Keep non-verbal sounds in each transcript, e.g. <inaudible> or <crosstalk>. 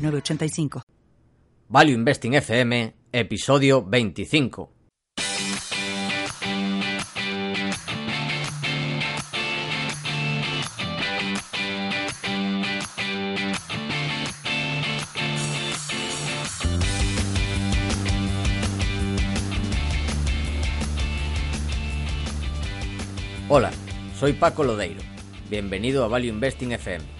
985. Value Investing FM, episodio 25. Hola, soy Paco Lodeiro. Bienvenido a Value Investing FM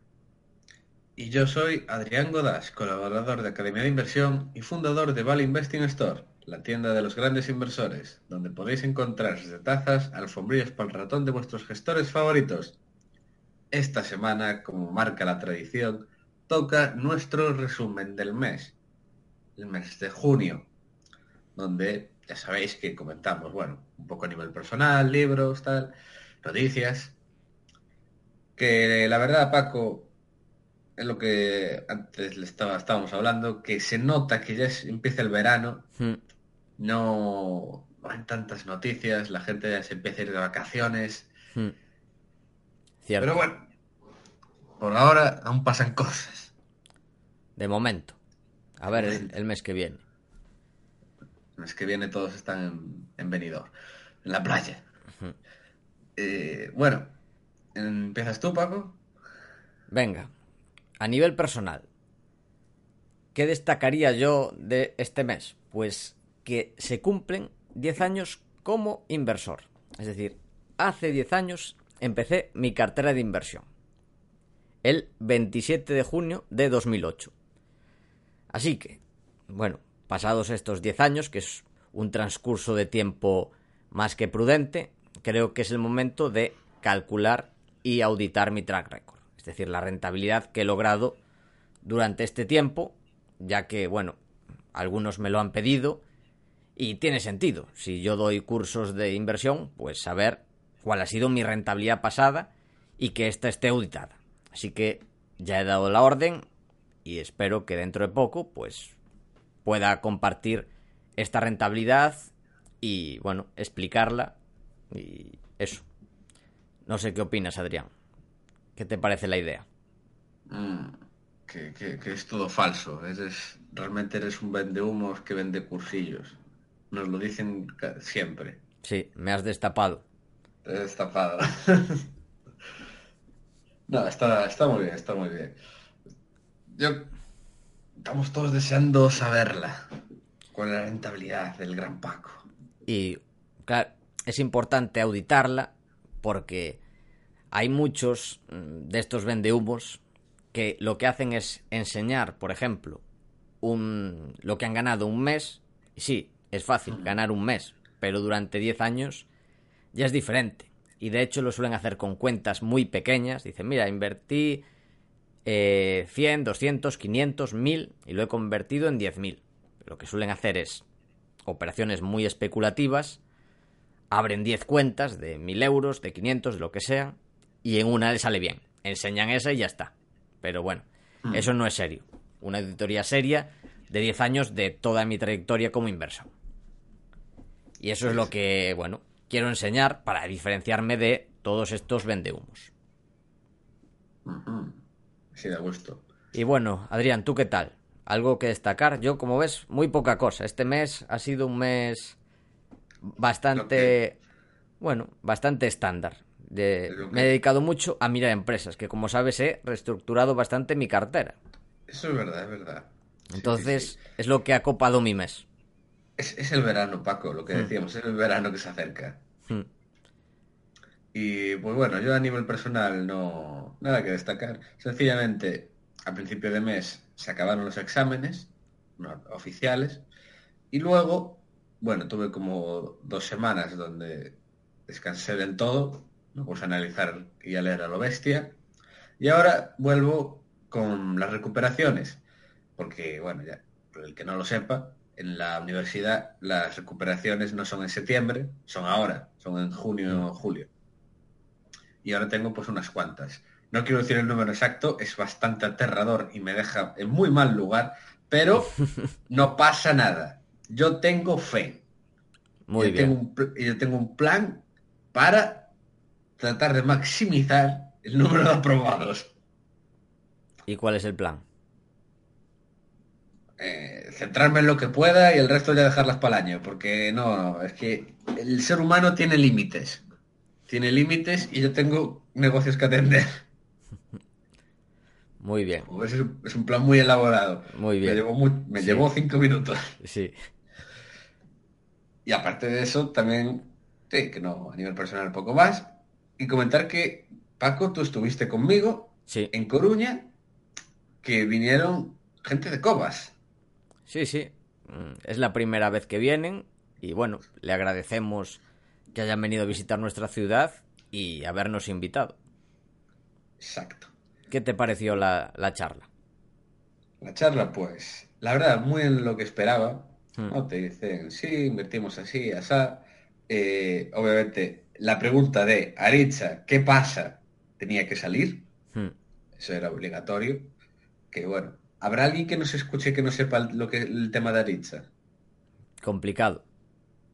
Y yo soy Adrián Godás, colaborador de Academia de Inversión y fundador de Vale Investing Store, la tienda de los grandes inversores, donde podéis encontrar desde tazas, alfombrillas para el ratón de vuestros gestores favoritos. Esta semana, como marca la tradición, toca nuestro resumen del mes, el mes de junio, donde ya sabéis que comentamos, bueno, un poco a nivel personal, libros, tal, noticias. Que la verdad, Paco, es lo que antes le estaba, estábamos hablando, que se nota que ya empieza el verano, hmm. no, hay tantas noticias, la gente ya se empieza a ir de vacaciones. Hmm. Pero bueno, por ahora aún pasan <laughs> cosas. De momento. A ver el, mes que viene. El mes que viene todos están en, en Benidorm, en la playa. Eh, bueno, ¿empiezas tú, Paco? Venga, a nivel personal, ¿qué destacaría yo de este mes? Pues que se cumplen 10 años como inversor. Es decir, hace 10 años empecé mi cartera de inversión. El 27 de junio de 2008. Así que, bueno, pasados estos 10 años, que es un transcurso de tiempo más que prudente, creo que es el momento de calcular y auditar mi track record es decir, la rentabilidad que he logrado durante este tiempo, ya que, bueno, algunos me lo han pedido y tiene sentido. Si yo doy cursos de inversión, pues saber cuál ha sido mi rentabilidad pasada y que ésta esté auditada. Así que ya he dado la orden y espero que dentro de poco, pues, pueda compartir esta rentabilidad y, bueno, explicarla y eso. No sé qué opinas, Adrián. ¿Qué te parece la idea? Mm, que, es todo falso. Eres, realmente eres un vendehumos que vende cursillos. Nos lo dicen siempre. Sí, me has destapado. Te he destapado. <laughs> no, está, está muy bien, está muy bien. Yo... Estamos todos deseando saberla. ¿Cuál es la rentabilidad del gran Paco? Y, claro, es importante auditarla porque hay muchos mm, de estos vendehumos que lo que hacen es enseñar, por ejemplo, un, lo que han ganado un mes. Y sí, es fácil ganar un mes, pero durante 10 años ya es diferente. Y de hecho lo suelen hacer con cuentas muy pequeñas. Dicen, mira, invertí eh, 100, 200, 500, 1000 y lo he convertido en 10.000. Lo que suelen hacer es operaciones muy especulativas. Abren 10 cuentas de 1000 euros, de 500, de lo que sea, y en una le sale bien. Enseñan esa y ya está. Pero bueno, mm. eso no es serio. Una auditoría seria de 10 años de toda mi trayectoria como inversor. Y eso es lo que, bueno, quiero enseñar para diferenciarme de todos estos vendehumos. Sí, de gusto. Y bueno, Adrián, ¿tú qué tal? ¿Algo que destacar? Yo, como ves, muy poca cosa. Este mes ha sido un mes bastante, bueno, bastante estándar me he dedicado mucho a mirar empresas, que como sabes he reestructurado bastante mi cartera. Eso es verdad, es verdad. Entonces, es lo que ha copado mi mes. Es, es el verano, Paco, lo que Hmm. decíamos, es el verano que se acerca. Hmm. Y pues bueno, yo a nivel personal no nada que destacar. Sencillamente, a principio de mes se acabaron los exámenes no, oficiales y luego, bueno, tuve como dos semanas donde descansé del todo, me puse a analizar y a leer a lo bestia y ahora vuelvo con las recuperaciones, porque bueno, ya, por el que no lo sepa, en la universidad las recuperaciones no son en septiembre, son ahora, son en junio o julio y ahora tengo pues unas cuantas. No quiero decir el número exacto, es bastante aterrador y me deja en muy mal lugar, pero <laughs> no pasa nada. Yo tengo fe. Muy yo bien. Tengo un, yo tengo un plan para tratar de maximizar el número de aprobados. ¿Y cuál es el plan? Eh, centrarme en lo que pueda y el resto ya dejarlas para el año, porque no, es que el ser humano tiene límites. Tiene límites y yo tengo negocios que atender. <laughs> Muy bien, Pues es, un- es un plan muy elaborado. muy Me bien. llevó, me Sí. llevó cinco minutos. Sí. Y aparte de eso, también, sí, que no, a nivel personal poco más. Y comentar que, Paco, tú estuviste conmigo Sí, en Coruña, que vinieron gente de Cobas. sí, sí. Mm, Es la primera vez que vienen y bueno, le agradecemos que hayan venido a visitar nuestra ciudad y habernos invitado. Exacto. ¿Qué te pareció la, la charla? La charla, pues, la verdad, muy en lo que esperaba. Hmm. ¿no? Te dicen, sí, invertimos así, asá. Eh, obviamente, la pregunta de Aritza, ¿qué pasa? Tenía que salir. Hmm. Eso era obligatorio. Que bueno, ¿habrá alguien que nos escuche que no sepa lo que el tema de Aritza? Complicado.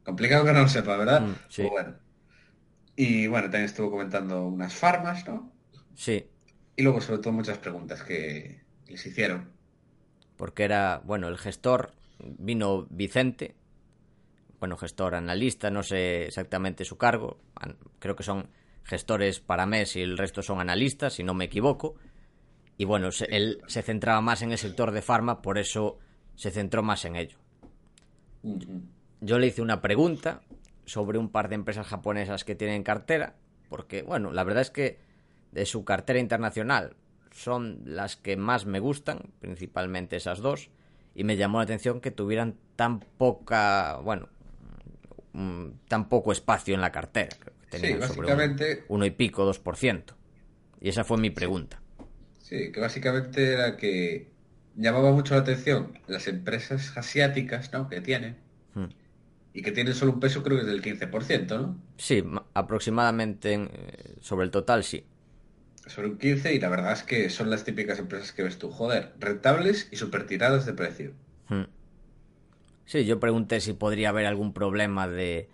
Complicado que no lo sepa, ¿verdad? Mm, sí. Pues bueno. Y bueno, también estuvo comentando unas farmas, ¿no? Sí, Y luego, sobre todo, muchas preguntas que les hicieron. porque era, bueno, el gestor, vino Vicente, bueno, gestor analista, no sé exactamente su cargo, creo que son gestores para mes y el resto son analistas, si no me equivoco, y bueno, se- él se centraba más en el sector de farma, por eso se centró más en ello. Ujú. Yo le hice una pregunta sobre un par de empresas japonesas que tienen cartera, porque, bueno, la verdad es que de su cartera internacional son las que más me gustan, principalmente esas dos, y me llamó la atención que tuvieran tan poca, bueno, mm, tan poco espacio en la cartera. Creo que Sí, tenían sobre básicamente, un, uno y pico, dos por ciento. Y esa fue mi pregunta. sí, que básicamente era que llamaba mucho la atención las empresas asiáticas, ¿no? Que tienen. Hmm. Y que tienen solo un peso, creo que es del 15%, ¿no? Sí, ma- aproximadamente en- eh, sobre el total, sí. Sobre un 15% y la verdad es que son las típicas empresas que ves tú, joder, rentables y super tiradas de precio. Hmm. Sí, yo pregunté si podría haber algún problema de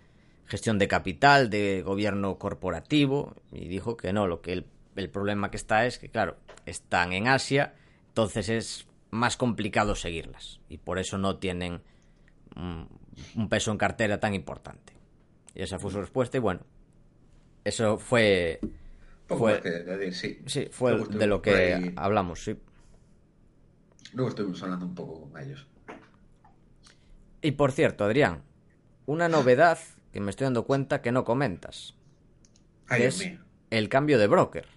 gestión de capital, de gobierno corporativo, y dijo que no, lo que el, el problema que está es que, claro, están en Asia, entonces es más complicado seguirlas, y por eso no tienen un peso en cartera tan importante. Y esa fue su respuesta, y bueno, eso fue, Fue- que sí. sí, fue de lo que ahí- hablamos, sí. Luego estuvimos hablando un poco con ellos. Y por cierto, Adrián, una novedad que me estoy dando cuenta que no comentas. Ay, que es mío. el cambio de broker.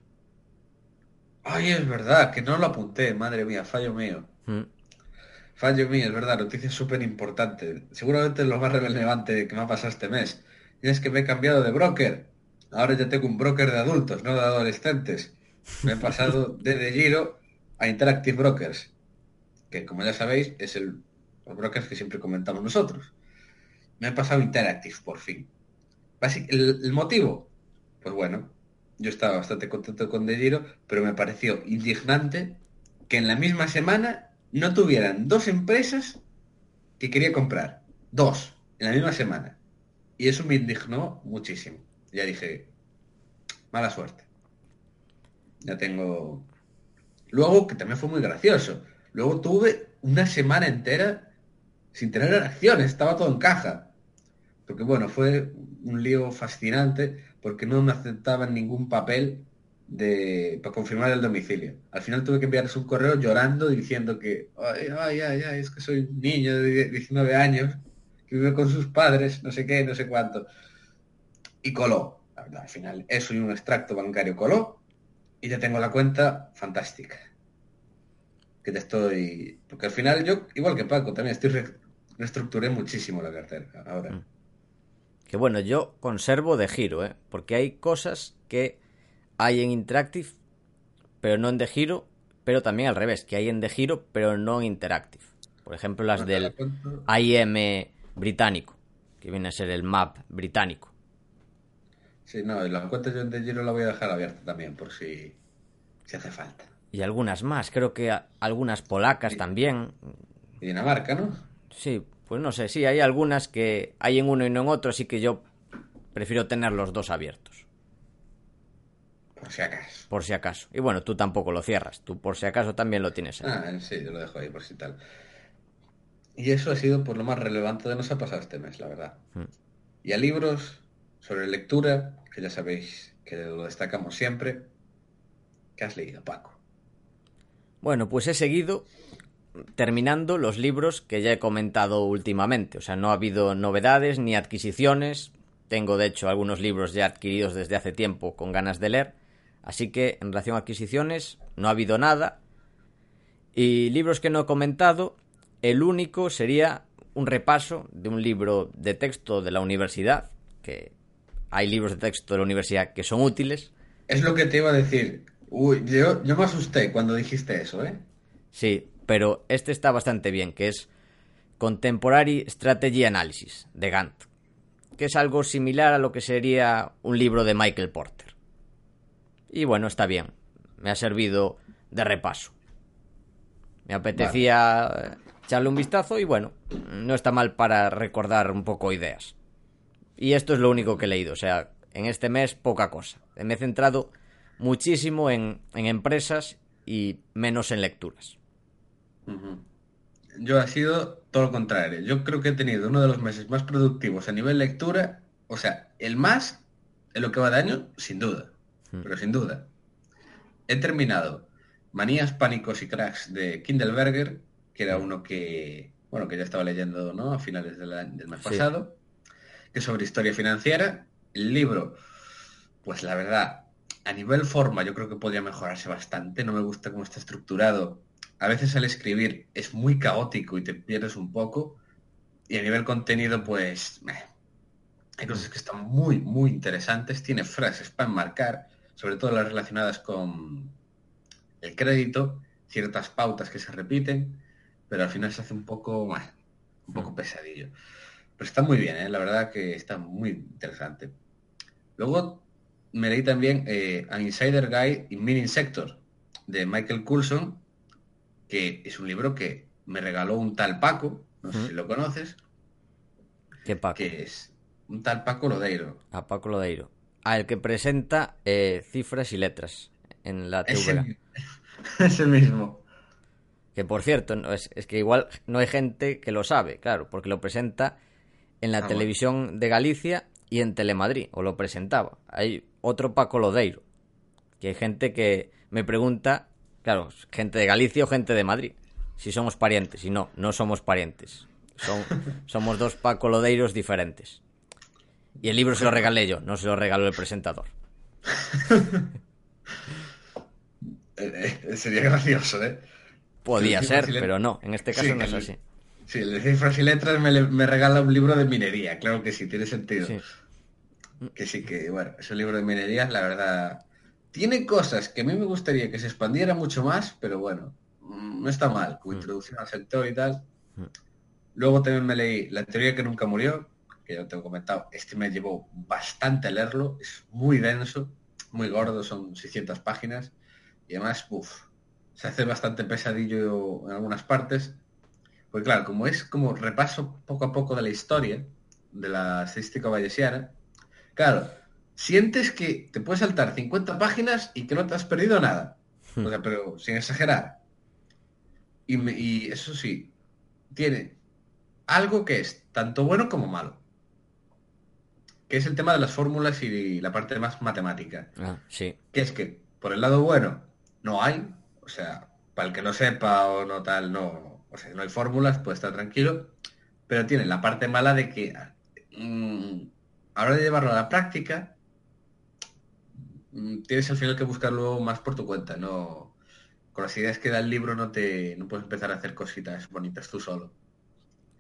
Ay, es verdad, que no lo apunté, madre mía, fallo mío. Mm, Fallo mío, es verdad, noticia súper importante. Seguramente es lo más relevante que me ha pasado este mes. Y es que me he cambiado de broker. Ahora ya tengo un broker de adultos, no de adolescentes. Me he pasado de De Giro a Interactive Brokers, que como ya sabéis es el, los brokers que siempre comentamos nosotros. Me he pasado Interactive por fin. ¿El, el motivo? Pues bueno, yo estaba bastante contento con De Giro, pero me pareció indignante que en la misma semana no tuvieran dos empresas que quería comprar. Dos, en la misma semana. Y eso me indignó muchísimo. Ya dije, mala suerte. Ya tengo... Luego, que también fue muy gracioso. Luego tuve una semana entera sin tener acciones, estaba todo en caja. Porque bueno, fue un lío fascinante porque no me aceptaban ningún papel de, para confirmar el domicilio. Al final tuve que enviarles un correo llorando diciendo que, ay, ay, ay, es que soy un niño de 19 años que vive con sus padres, no sé qué, no sé cuánto. Y coló. La verdad, al final, eso y un extracto bancario coló. Y ya tengo la cuenta fantástica. Que te estoy... Porque al final yo, igual que Paco, también estoy... Re... Reestructuré muchísimo la cartera ahora. Mm. Que bueno, yo conservo de giro, ¿eh? Porque hay cosas que hay en Interactive, pero no en de giro, pero también al revés, que hay en de giro, pero no en Interactive. Por ejemplo, las del IM británico, que viene a ser el map británico. Sí, no, y la cuenta yo en de giro la voy a dejar abierta también, por si, si hace falta. Y algunas más, creo que algunas polacas también. Y Dinamarca, ¿no? Sí, pues no sé, sí, hay algunas que hay en uno y no en otro, así que yo prefiero tener los dos abiertos. Por si acaso. Por si acaso. Y bueno, tú tampoco lo cierras. Tú por si acaso también lo tienes ahí. Ah, sí, yo lo dejo ahí por si tal. Y eso ha sido por lo más relevante de nos ha pasado este mes, la verdad. Hmm. Y a libros sobre lectura, que ya sabéis que lo destacamos siempre. ¿Qué has leído, Paco? Bueno, pues he seguido terminando los libros que ya he comentado últimamente. O sea, no ha habido novedades ni adquisiciones. Tengo, de hecho, algunos libros ya adquiridos desde hace tiempo con ganas de leer. Así que, en relación a adquisiciones, no ha habido nada. Y libros que no he comentado, el único sería un repaso de un libro de texto de la universidad, que hay libros de texto de la universidad que son útiles. Es lo que te iba a decir. Uy, yo, yo me asusté cuando dijiste eso, ¿eh? Sí, pero este está bastante bien, que es Contemporary Strategy Analysis de Gantt, que es algo similar a lo que sería un libro de Michael Porter. Y bueno, está bien, me ha servido de repaso. Me apetecía echarle un vistazo y bueno, no está mal para recordar un poco ideas. Y esto es lo único que he leído, o sea, en este mes poca cosa. Me he centrado muchísimo en, en empresas y menos en lecturas. Yo ha sido todo lo contrario. Yo creo que he tenido uno de los meses más productivos a nivel lectura. O sea, el más en lo que va de año, sin duda. Hmm. Pero sin duda. He terminado Manías, Pánicos y Cracks de Kindleberger, que era uno que, bueno, que ya estaba leyendo ¿no? a finales del mes pasado, que es sobre historia financiera. El libro, pues la verdad, a nivel forma yo creo que podría mejorarse bastante. No me gusta cómo está estructurado a veces al escribir es muy caótico y te pierdes un poco. Y a nivel contenido, pues hay cosas que están muy, muy interesantes. Tiene frases para enmarcar, sobre todo las relacionadas con el crédito, ciertas pautas que se repiten, pero al final se hace un poco, un poco pesadillo. Pero está muy bien, ¿eh? la verdad que está muy interesante. Luego me leí también eh, An Insider Guide in Mining Sector de Michael Coulson, que es un libro que me regaló un tal Paco, no sé si lo conoces. ¿Qué Paco? Que es un tal Paco Lodeiro. A Paco Lodeiro. A el que presenta eh, cifras y letras en la TV. Es el mismo. Que por cierto, es, que igual no hay gente que lo sabe, claro, porque lo presenta en la ah, televisión de Galicia y en Telemadrid, o lo presentaba. Hay otro Paco Lodeiro, que hay gente que me pregunta Claro, gente de Galicia o gente de Madrid. Si somos parientes. Y no, no somos parientes. Son, <laughs> somos dos Paco Lodeiros diferentes. Y el libro se lo regalé yo, no se lo regaló el presentador. <laughs> Eh, eh, sería gracioso, ¿eh? Podía ser, pero no, en este caso no es así. Sí, el de cifras y letras me, regala un libro de minería, claro que sí, tiene sentido. Que sí, que bueno, ese libro de minería, la verdad, tiene cosas que a mí me gustaría que se expandiera mucho más, pero bueno, mm, no está mal, con mm. introducción al sector y tal. Mm. Luego también me leí La teoría que nunca murió, que ya te he comentado, este me llevó bastante a leerlo, es muy denso, muy gordo, son 600 páginas, y además, uff, se hace bastante pesadillo en algunas partes, pues claro, como es como repaso poco a poco de la historia de la estadística vallesiana, claro, sientes que te puedes saltar 50 páginas y que no te has perdido nada. Hmm. O sea, pero sin exagerar. Y, eso sí, tiene algo que es tanto bueno como malo. Que es el tema de las fórmulas y la parte más matemática. Ah, sí. Que es que, por el lado bueno, no hay. O sea, para el que no sepa o no tal, no. O sea, no hay fórmulas, puede estar tranquilo. pero tiene la parte mala de que mm, a la hora de llevarlo a la práctica, mm, tienes al final que buscarlo más por tu cuenta, no con las ideas que da el libro no te no puedes empezar a hacer cositas bonitas tú solo.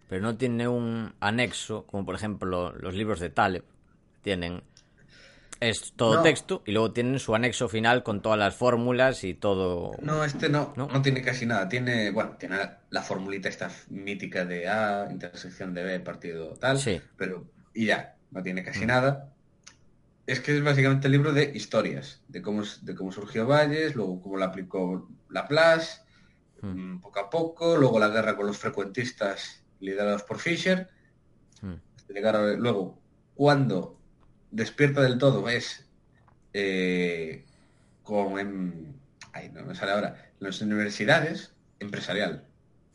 Pero no tiene un anexo, como por ejemplo los libros de Taleb, tienen es todo No. texto y luego tienen su anexo final con todas las fórmulas y todo. No, este no, ¿No? no, tiene casi nada. Tiene, bueno, tiene la, la formulita esta mítica de A, intersección de B, partido tal, Sí. pero y ya, no tiene Mm. casi nada. Es que es básicamente el libro de historias, de cómo, de cómo surgió Valles, luego cómo lo aplicó Laplace, Mm. mm, poco a poco, luego la guerra con los frecuentistas liderados por Fisher, Mm. luego cuando despierta del todo es eh, con en, ay, no me sale ahora las universidades empresarial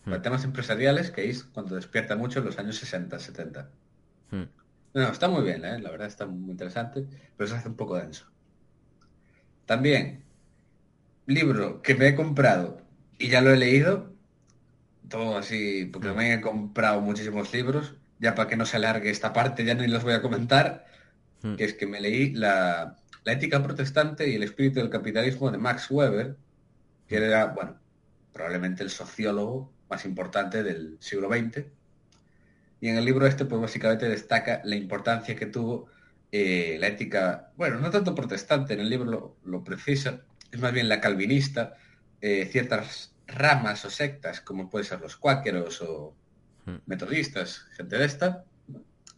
para Mm. temas empresariales que es cuando despierta mucho en los años 60 70 Mm. No, está muy bien, ¿eh? la verdad está muy interesante, pero se hace un poco denso. También, libro que me he comprado y ya lo he leído, todo así, porque Mm. me he comprado muchísimos libros, ya para que no se alargue esta parte, ya ni los voy a comentar, Mm. que es que me leí la, la ética protestante y el espíritu del capitalismo de Max Weber, que era, bueno, probablemente el sociólogo más importante del siglo XX. Y en el libro este, pues básicamente destaca la importancia que tuvo eh, la ética, bueno, no tanto protestante, en el libro lo, lo precisa, es más bien la calvinista, eh, ciertas ramas o sectas, como pueden ser los cuáqueros o Mm. metodistas, gente de esta,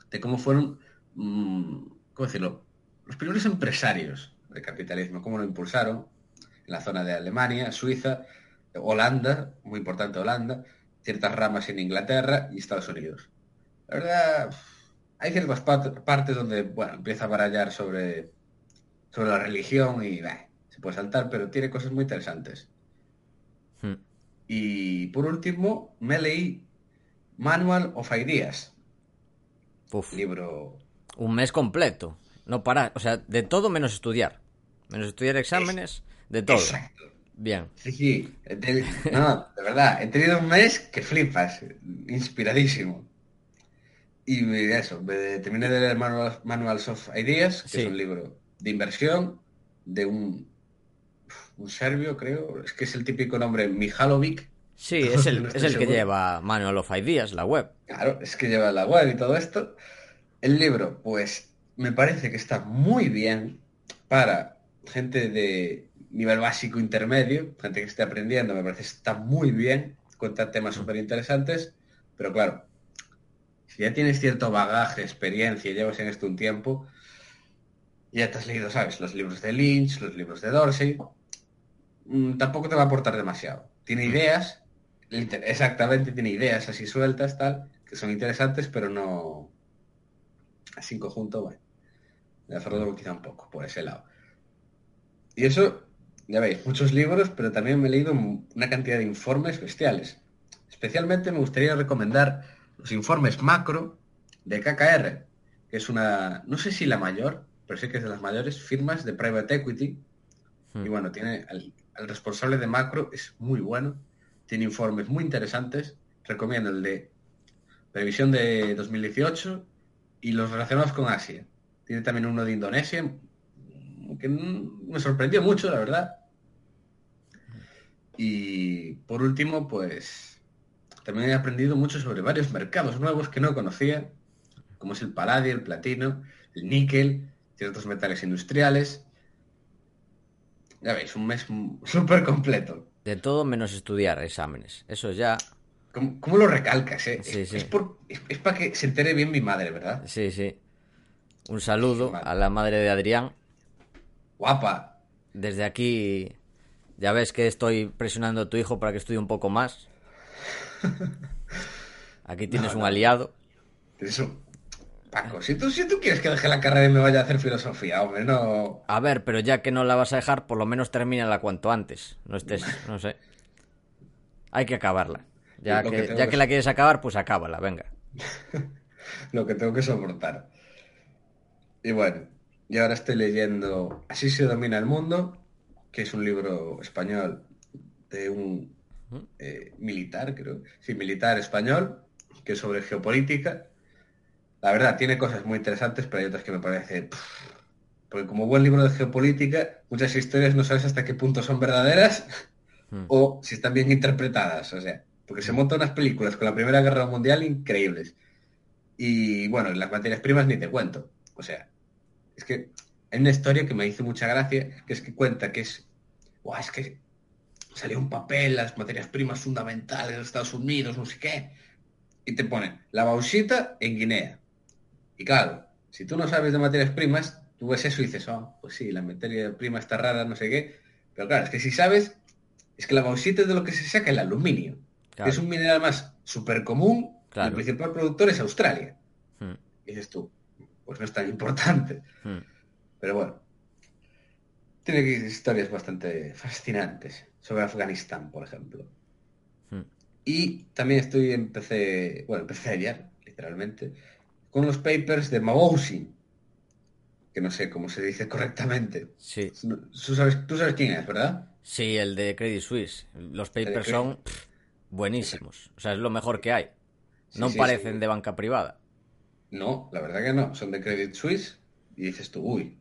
de cómo fueron, mm, ¿cómo decirlo?, los primeros empresarios del capitalismo, cómo lo impulsaron en la zona de Alemania, Suiza, Holanda, muy importante Holanda, ciertas ramas en Inglaterra y Estados Unidos. La verdad, hay ciertas partes donde, bueno, empieza a barallar sobre, sobre la religión y bah, se puede saltar, pero tiene cosas muy interesantes. Mm. Y por último, me leí Manual of Ideas, Uf, libro un mes completo. No parar, o sea, de todo menos estudiar. Menos estudiar exámenes, de todo. Exacto. Bien. Sí, sí. No, de verdad, he tenido un mes que flipas, inspiradísimo. Y me- eso, me terminé de leer Manual- Manuals of Ideas, que Sí. es un libro de inversión de un, un serbio, creo. Es que es el típico nombre Mihalovic. Sí, <laughs> es el, No es el que lleva Manual of Ideas, la web. Claro, es que lleva la web y todo esto. El libro, pues, me parece que está muy bien para gente de nivel básico intermedio, gente que esté aprendiendo, me parece que está muy bien, cuenta temas súper interesantes, pero claro, si ya tienes cierto bagaje, experiencia, y llevas en esto un tiempo, ya te has leído, ¿sabes? Los libros de Lynch, los libros de Dorsey, mm, tampoco te va a aportar demasiado. Tiene ideas, liter- exactamente, tiene ideas así sueltas, tal, que son interesantes, pero no... Así en conjunto, bueno. Me ha cerrado quizá un poco por ese lado. Y eso, ya veis, muchos libros, pero también me he leído una cantidad de informes bestiales. Especialmente me gustaría recomendar los informes macro de KKR, que es una, no sé si la mayor, pero sí que es de las mayores firmas de private equity. Mm. Y bueno, tiene al, al responsable de macro, es muy bueno, tiene informes muy interesantes. Recomiendo el de previsión de 2018 y los relacionados con Asia. Tiene también uno de Indonesia, que me sorprendió mucho, la verdad. Y por último, pues también he aprendido mucho sobre varios mercados nuevos que no conocía, como es el paladio, el platino, el níquel, ciertos metales industriales. Ya veis, un mes <laughs> súper completo. De todo menos estudiar exámenes. Eso ya, ¿Cómo, cómo lo recalcas, eh? Sí, es, sí. es por- es- es para que se entere bien mi madre, ¿verdad? sí, sí. Un saludo a la madre de Adrián. Guapa. Desde aquí, ya ves que estoy presionando a tu hijo para que estudie un poco más. <laughs> Aquí tienes No, un aliado. Eso. Paco, si tú, si tú quieres que deje la carrera y me vaya a hacer filosofía, hombre, no. A ver, pero ya que no la vas a dejar, por lo menos termínala cuanto antes. No estés, <laughs> no sé. Hay que acabarla. Ya que ya que- que la quieres acabar, pues acábala, venga. <laughs> lo que tengo que soportar. Y bueno, y ahora estoy leyendo Así se domina el mundo, que es un libro español de un eh, militar, creo. Sí, militar español, que es sobre geopolítica. La verdad, tiene cosas muy interesantes, pero hay otras que me parece... Porque como buen libro de geopolítica, muchas historias no sabes hasta qué punto son verdaderas hmm. o si están bien interpretadas. O sea, porque se montan unas películas con la Primera Guerra Mundial increíbles. Y bueno, las materias primas ni te cuento. O sea, es que hay una historia que me hizo mucha gracia, que es que cuenta que es, wow, es que salió un papel, las materias primas fundamentales de Estados Unidos, no sé qué, y te pone la bauxita en Guinea. Y claro, si tú no sabes de materias primas, tú ves eso y dices, oh, pues sí, la materia prima está rara, no sé qué. Pero claro, es que si sabes, es que la bauxita es de lo que se saca el aluminio. Que es un mineral más súper común, el principal productor es Australia. Hmm. Y dices tú, pues no es tan importante. Hmm. Pero bueno, tiene historias bastante fascinantes sobre Afganistán, por ejemplo. Hmm. Y también estoy, empecé, bueno, empecé ayer, literalmente, con los papers de Mabousi, que no sé cómo se dice correctamente. Sí. Tú sabes, tú sabes quién es, ¿verdad? Sí, el de Credit Suisse. Los papers son buenísimos. O sea, es lo mejor que hay. No parecen de banca privada. No, la verdad que no. Son de Credit Suisse y dices tú, uy,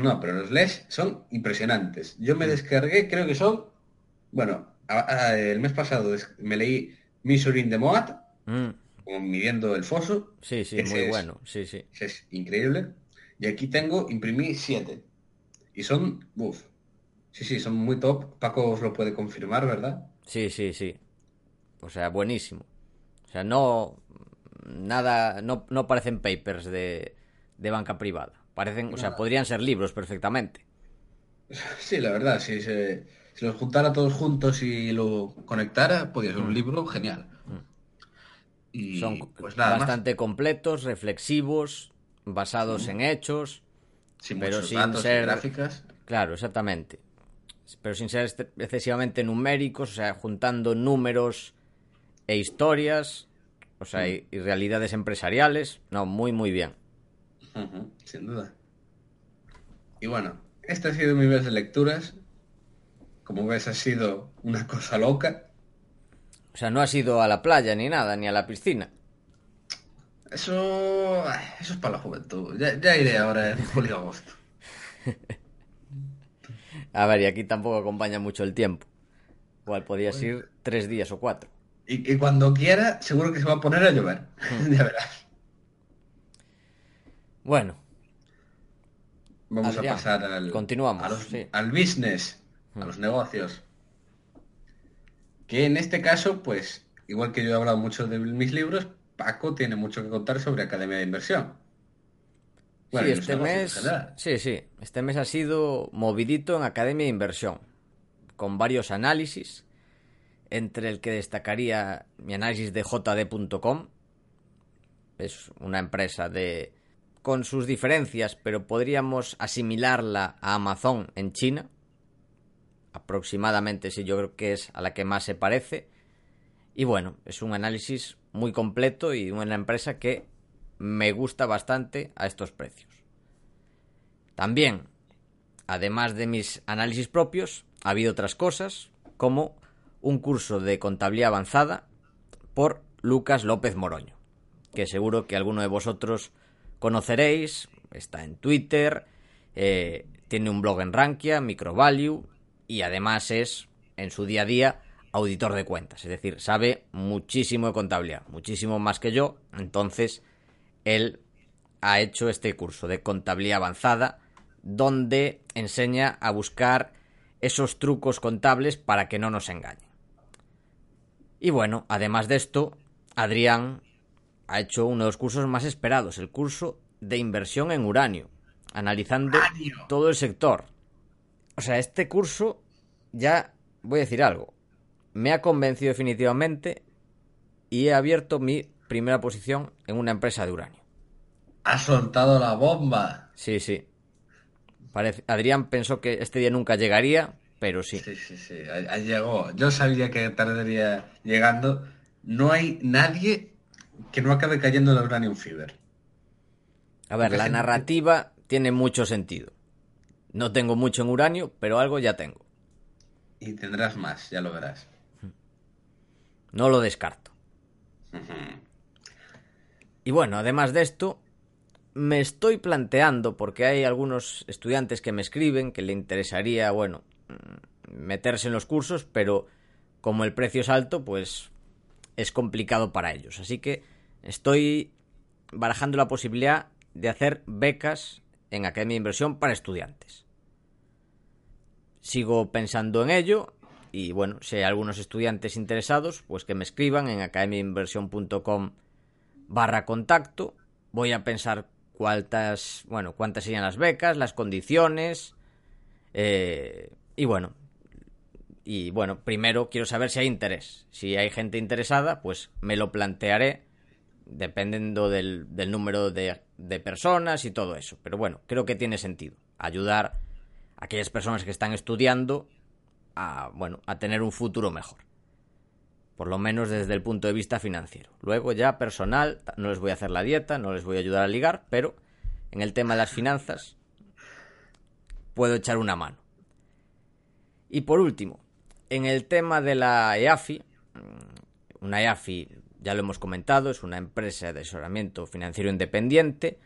no, pero los LES son impresionantes. Yo me descargué, creo que son, bueno, el mes pasado me leí Measuring the Moat, mm. midiendo el foso. Sí, sí, muy bueno, sí, sí. Es increíble. Y aquí tengo, imprimí siete. Y son, uff, sí, sí, son muy top. Paco os lo puede confirmar, ¿verdad? Sí, sí, sí. O sea, buenísimo. O sea, no, nada, no, no parecen papers de, de banca privada. Parecen, o sea, podrían ser libros perfectamente. <laughs> Sí, la verdad, si se, si los juntara todos juntos y lo conectara, podría ser un mm. libro genial. Mm. Y Son pues bastante completos, reflexivos, basados en hechos, sin pero sin ser gráficas. Claro, exactamente. Pero sin ser excesivamente numéricos, o sea, juntando números e historias, o sea, mm. y realidades empresariales. No, muy, muy bien sin duda. Y bueno, este ha sido mi mes de lecturas. Como ves, ha sido una <laughs> cosa loca. O sea, no has ido a la playa ni nada, ni a la piscina. Eso. Eso es para la juventud. Ya, iré ahora en <laughs> julio agosto. <laughs> a ver, y aquí tampoco acompaña mucho el tiempo. Igual podías ir tres días o cuatro. Y, cuando quiera, seguro que se va a poner a llover. ya verás. Bueno. Vamos a pasar al, continuamos, al business, a los negocios. Que en este caso, pues, igual que yo he hablado mucho de mis libros, Paco tiene mucho que contar sobre Academia de Inversión. sí, este mes, sí, sí, este mes ha sido movidito en Academia de Inversión, con varios análisis, entre el que destacaría mi análisis de jd.com, es una empresa de con sus diferencias, pero podríamos asimilarla a Amazon en China. Aproximadamente, sí, yo creo que es a la que más se parece. Y bueno, es un análisis muy completo y una empresa que me gusta bastante a estos precios. También, además de mis análisis propios, ha habido otras cosas, como un curso de contabilidad avanzada por Lucas López Moroño, que seguro que alguno de vosotros conoceréis, está en Twitter, eh, tiene un blog en Rankia, Microvalue, y además es, en su día a día, auditor de cuentas. Es decir, sabe muchísimo de contabilidad, muchísimo más que yo. Entonces, él ha hecho este curso de contabilidad avanzada, donde enseña a buscar esos trucos contables para que no nos engañen. Y bueno, además de esto, Adrián ha hecho uno de los cursos más esperados, el curso de inversión en uranio, analizando todo el sector. O sea, este curso ya voy a decir algo. Me ha convencido definitivamente y he abierto mi primera posición en una empresa de uranio. Ha soltado la bomba. Sí, sí. Adrián pensó que este día nunca llegaría, pero sí. Sí, sí, sí. Llegó. Yo sabía que tardaría llegando. No hay nadie que no acabe cayendo en la Uranium Fever. A ver, la narrativa tiene mucho sentido. No tengo mucho en uranio, pero algo ya tengo. Y tendrás más, ya lo verás. No lo descarto. Y bueno, además de esto, me estoy planteando, porque hay algunos estudiantes que me escriben que le interesaría, bueno, mm, meterse en los cursos, pero como el precio es alto, pues es complicado para ellos. Así que estoy barajando la posibilidad de hacer becas en Academia de Inversión para estudiantes. Sigo pensando en ello y bueno, si hay algunos estudiantes interesados, pues que me escriban en academiainversión.com barra contacto. Voy a pensar cuántas, bueno, cuántas serían las becas, las condiciones. Eh, y bueno, y bueno, primero quiero saber si hay interés. Si hay gente interesada, pues me lo plantearé dependiendo del, número de, de, personas y todo eso. Pero bueno, creo que tiene sentido ayudar a aquellas personas que están estudiando a, bueno, a tener un futuro mejor. Por lo menos desde el punto de vista financiero. Luego ya personal, no les voy a hacer la dieta, no les voy a ayudar a ligar, pero en el tema de las finanzas puedo echar una mano. Y por último, en el tema de la EAFI, mm, una EAFI, ya lo hemos comentado, es una empresa de asesoramiento financiero independiente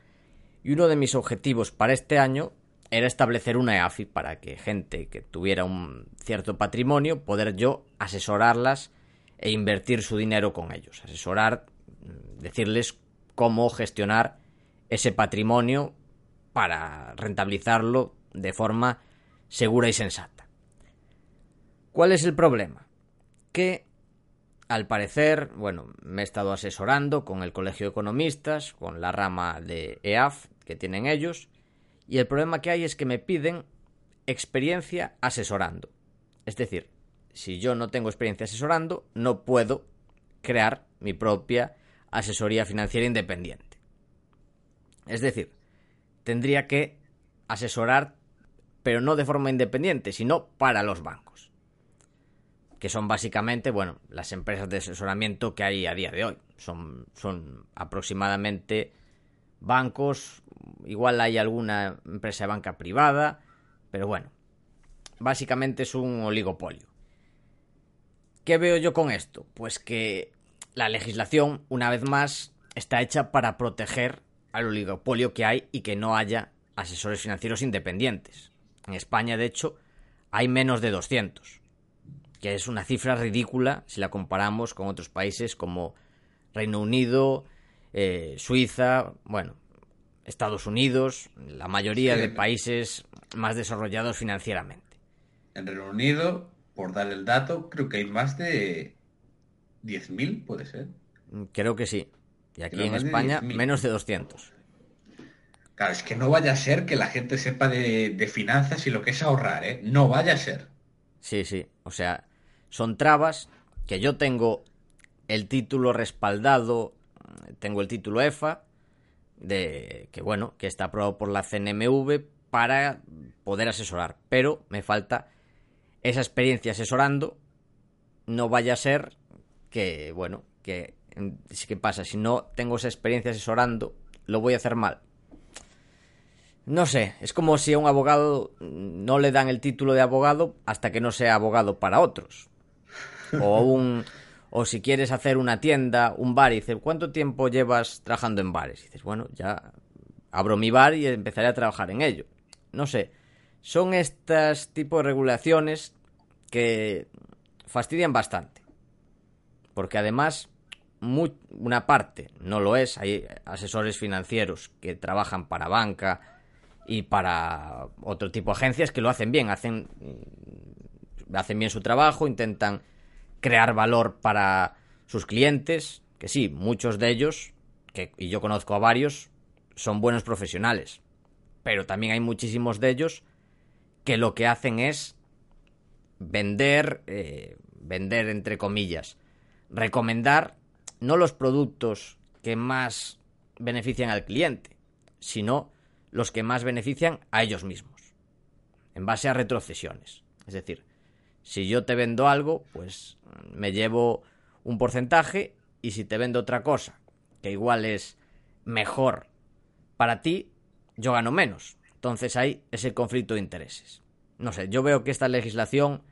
y uno de mis objetivos para este año era establecer una EAFI para que gente que tuviera un cierto patrimonio, poder yo asesorarlas e invertir su dinero con ellos. Asesorar, mm, decirles cómo gestionar ese patrimonio para rentabilizarlo de forma segura y sensata. ¿Cuál es el problema? Que al parecer, bueno, me he estado asesorando con el Colegio de Economistas, con la rama de EAF que tienen ellos, y el problema que hay es que me piden experiencia asesorando. Es decir, si yo no tengo experiencia asesorando, no puedo crear mi propia asesoría financiera independiente. Es decir, tendría que asesorar, pero no de forma independiente, sino para los bancos. Que son básicamente, bueno, las empresas de asesoramiento que hay a día de hoy. Son, son aproximadamente bancos, igual hay alguna empresa de banca privada, pero bueno, básicamente es un oligopolio. ¿Qué veo yo con esto? Pues que la legislación, una vez más, está hecha para proteger al oligopolio que hay y que no haya asesores financieros independientes. En España, de hecho, hay menos de 200, que es una cifra ridícula si la comparamos con otros países como Reino Unido, eh, Suiza, bueno, Estados Unidos, la mayoría de países más desarrollados financieramente. En Reino Unido por dar el dato, creo que hay más de 10.000, puede ser. Creo que sí. Y aquí en España, menos de 200. Claro, es que no vaya a ser que la gente sepa de, finanzas y lo que es ahorrar, ¿eh? No vaya a ser. Sí, sí. O sea, son trabas que yo tengo el título respaldado, tengo el título EFA, de que bueno, que está aprobado por la CNMV para poder asesorar, pero me falta esa experiencia asesorando no vaya a ser que, bueno, que, ¿qué pasa? Si no tengo esa experiencia asesorando, lo voy a hacer mal. No sé, es como si a un abogado no le dan el título de abogado hasta que no sea abogado para otros. O un o si quieres hacer una tienda, un bar y dices, ¿cuánto tiempo llevas trabajando en bares? Y dices, bueno, ya abro mi bar y empezaré a trabajar en ello. No sé, son estas tipos de regulaciones que fastidian bastante. Porque además, una parte no lo es. Hay asesores financieros que trabajan para banca y para otro tipo de agencias que lo hacen bien, hacen, hacen bien su trabajo, intentan crear valor para sus clientes, que sí, muchos de ellos, y yo conozco a varios, son buenos profesionales. Pero también hay muchísimos de ellos que lo que hacen es vender, eh, vender entre comillas, recomendar no los productos que más benefician al cliente, sino los que más benefician a ellos mismos, en base a retrocesiones. Es decir, si yo te vendo algo, pues me llevo un porcentaje y si te vendo otra cosa, que igual es mejor para ti, yo gano menos. Entonces hay ese conflicto de intereses no sé, yo veo que esta legislación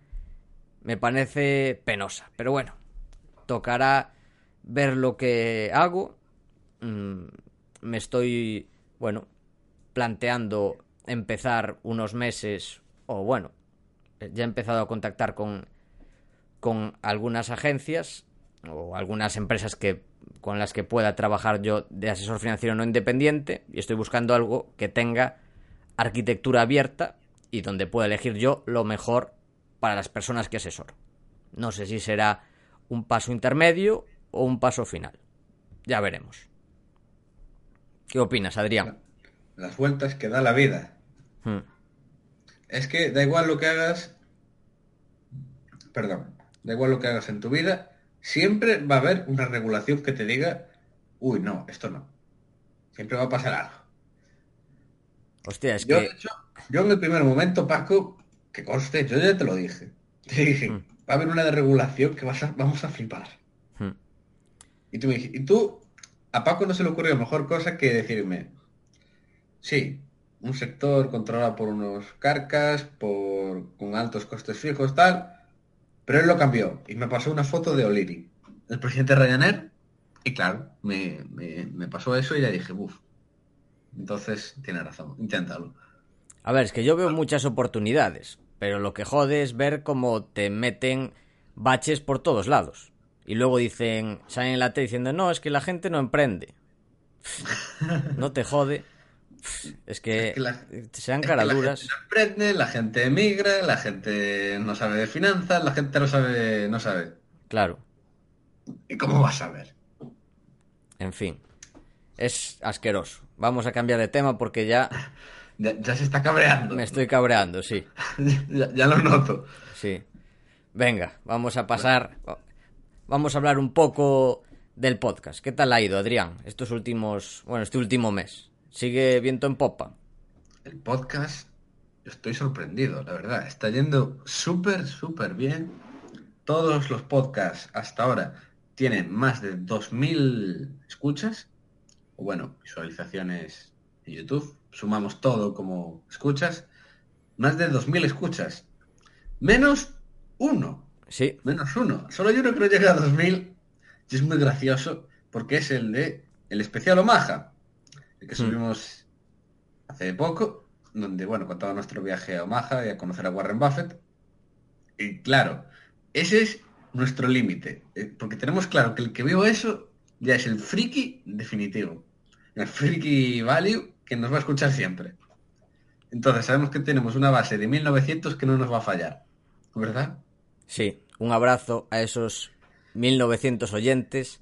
me parece penosa, pero bueno, tocará ver lo que hago, mm, me estoy, bueno, planteando empezar unos meses, o bueno, ya he empezado a contactar con, con algunas agencias o algunas empresas que con las que pueda trabajar yo de asesor financiero no independiente y estoy buscando algo que tenga arquitectura abierta y donde pueda elegir yo lo mejor para las personas que asesoro. No sé si será un paso intermedio o un paso final. Ya veremos. ¿Qué opinas, Adrián? Las vueltas que da la vida. Hmm. Es que da igual lo que hagas, perdón, da igual lo que hagas en tu vida, siempre va a haber una regulación que te diga, uy, no, esto no. Siempre va a pasar algo. Hostia, es Yo, que... de hecho, yo en el primer momento, Paco, que conste, yo ya te lo dije. Te dije, Mm. va a haber una regulación que vas a- vamos a flipar. Hmm. Y tú me dijiste, y tú, a Paco no se le ocurrió mejor cosa que decirme, sí, un sector controlado por unos carcas, por, con altos costes fijos, tal, pero él lo cambió y me pasó una foto de O'Leary, el presidente de Ryanair, y claro, me, me- me pasó eso y ya dije, uff, entonces tiene razón, inténtalo. A ver, es que yo veo muchas oportunidades, pero lo que jode es ver cómo te meten baches por todos lados. Y luego dicen, salen en la tele diciendo, no, es que la gente no emprende. <laughs> No te jode. Es que, Es que la- sean caraduras. La gente la gente emigra, la gente no sabe de finanzas, la gente no sabe, no sabe. Claro, ¿Y cómo vas a saber? en fin. Es asqueroso. Vamos a cambiar de tema porque ya <laughs> Ya, ya se está cabreando. me estoy cabreando, sí. <laughs> ya, ya lo noto. Sí. Venga, vamos a pasar. Vamos a hablar un poco del podcast. ¿Qué tal ha ido, Adrián? Estos últimos. Bueno, este último mes. ¿Sigue viento en popa? El podcast, yo estoy sorprendido, la verdad. Está yendo súper, súper bien. Todos los podcasts hasta ahora tienen más de 2.000 escuchas. O bueno, visualizaciones en YouTube. Sumamos todo como escuchas. Más de 2.000 escuchas. Menos uno. Sí. Menos uno. Solo yo no creo que llegue a 2000. Y es muy gracioso porque es el de el especial Omaha. Que Hmm. subimos hace poco. Donde, bueno, contaba nuestro viaje a Omaha y a conocer a Warren Buffett. Y claro, ese es nuestro límite. eh, Porque tenemos claro que el que vio eso ya es el friki definitivo. El friki value que nos va a escuchar siempre. Entonces sabemos que tenemos una base de 1900 que no nos va a fallar. ¿Verdad? Sí. Un abrazo a esos 1900 oyentes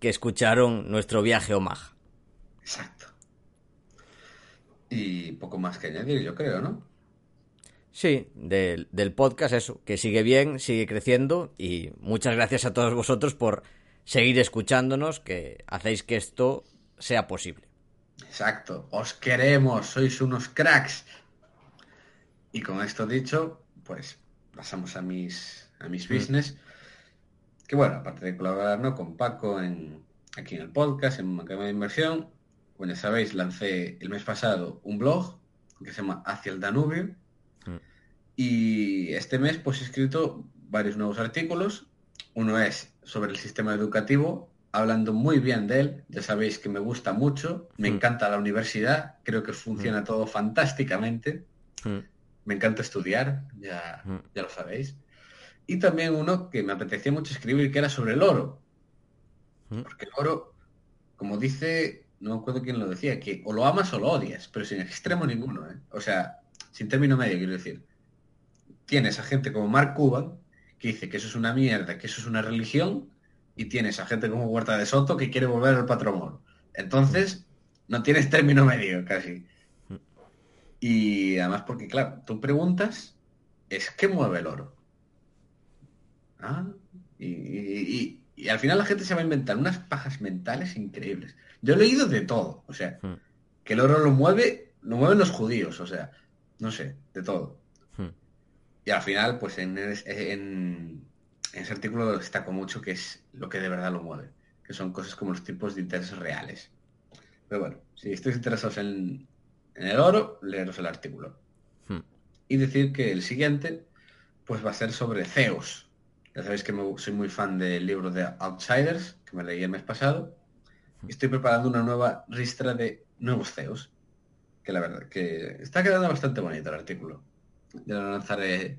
que escucharon nuestro viaje a Omaha. Exacto. Y poco más que añadir, yo creo, ¿no? Sí, del, del podcast, eso, que sigue bien, sigue creciendo y muchas gracias a todos vosotros por seguir escuchándonos, que hacéis que esto sea posible. Exacto. Os queremos, sois unos cracks. Y con esto dicho, pues pasamos a mis, a mis business. Que bueno, aparte de colaborar ¿no? con Paco en, aquí en el podcast, en Macama de Inversión, como ya sabéis, lancé el mes pasado un blog que se llama Hacia el Danubio. Mm. Y este mes pues he escrito varios nuevos artículos. Uno es sobre el sistema educativo, hablando muy bien de él. Ya sabéis que me gusta mucho, me Mm. encanta la universidad, creo que funciona todo fantásticamente. Mm, Me encanta estudiar, ya, Mm. ya lo sabéis. Y también uno que me apetecía mucho escribir, que era sobre el oro. Mm. Porque el oro, como dice, no me acuerdo quién lo decía, que o lo amas o lo odias, pero sin extremo ninguno. ¿eh? O sea, sin término medio, quiero decir. Tienes a gente como Mark Cuban, que dice que eso es una mierda, que eso es una religión, y tienes a gente como Huerta de Soto que quiere volver al patrón. Entonces, no tienes término medio casi. Y además porque, claro, tú preguntas, es ¿qué mueve el oro? Ah, y- y al final la gente se va a inventar unas pajas mentales increíbles. Yo he leído de todo, o sea, Hmm. que el oro lo mueve, lo mueven los judíos, o sea, no sé, de todo. mm. Y al final, pues en, es- en- en ese artículo destaco mucho que es lo que de verdad lo mueve, que son cosas como los tipos de intereses reales. Pero bueno, si estáis interesados en, en el oro, leeros el artículo. Hmm. Y decir que el siguiente, pues va a ser sobre CEOs. Ya sabéis que me- soy muy fan del libro de Outsiders, que me leí el mes pasado. Estoy preparando una nueva ristra de nuevos CEOs. Que la verdad, que está quedando bastante bonito el artículo. Ya lo lanzaré